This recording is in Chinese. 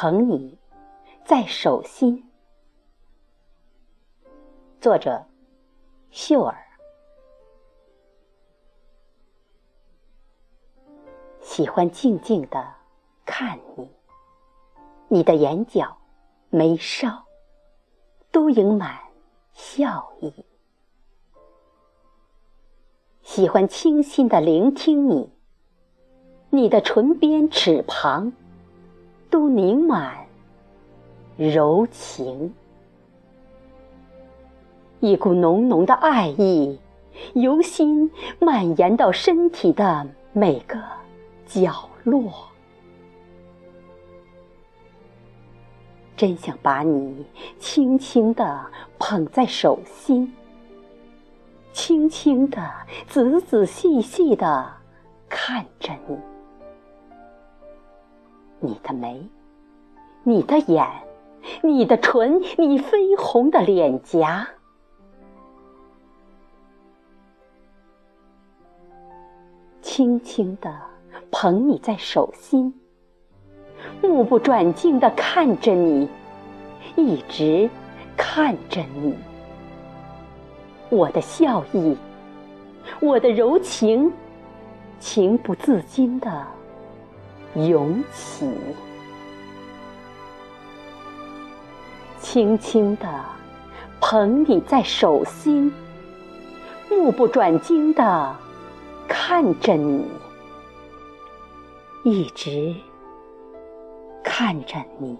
捧你在手心。作者：秀儿。喜欢静静的看你，你的眼角、眉梢都盈满笑意。喜欢倾心的聆听你，你的唇边、齿旁凝满柔情。一股浓浓的爱意由心蔓延到身体的每个。角落，真想把你轻轻地捧在手心，轻轻地、仔仔细细地看着你。你的眉，你的眼，你的唇，你绯红的脸颊，轻轻地。捧你在手心，目不转睛地看着你，一直看着你。我的笑意，我的柔情，情不自禁地涌起。轻轻地捧你在手心，目不转睛地看着你。一直看着你。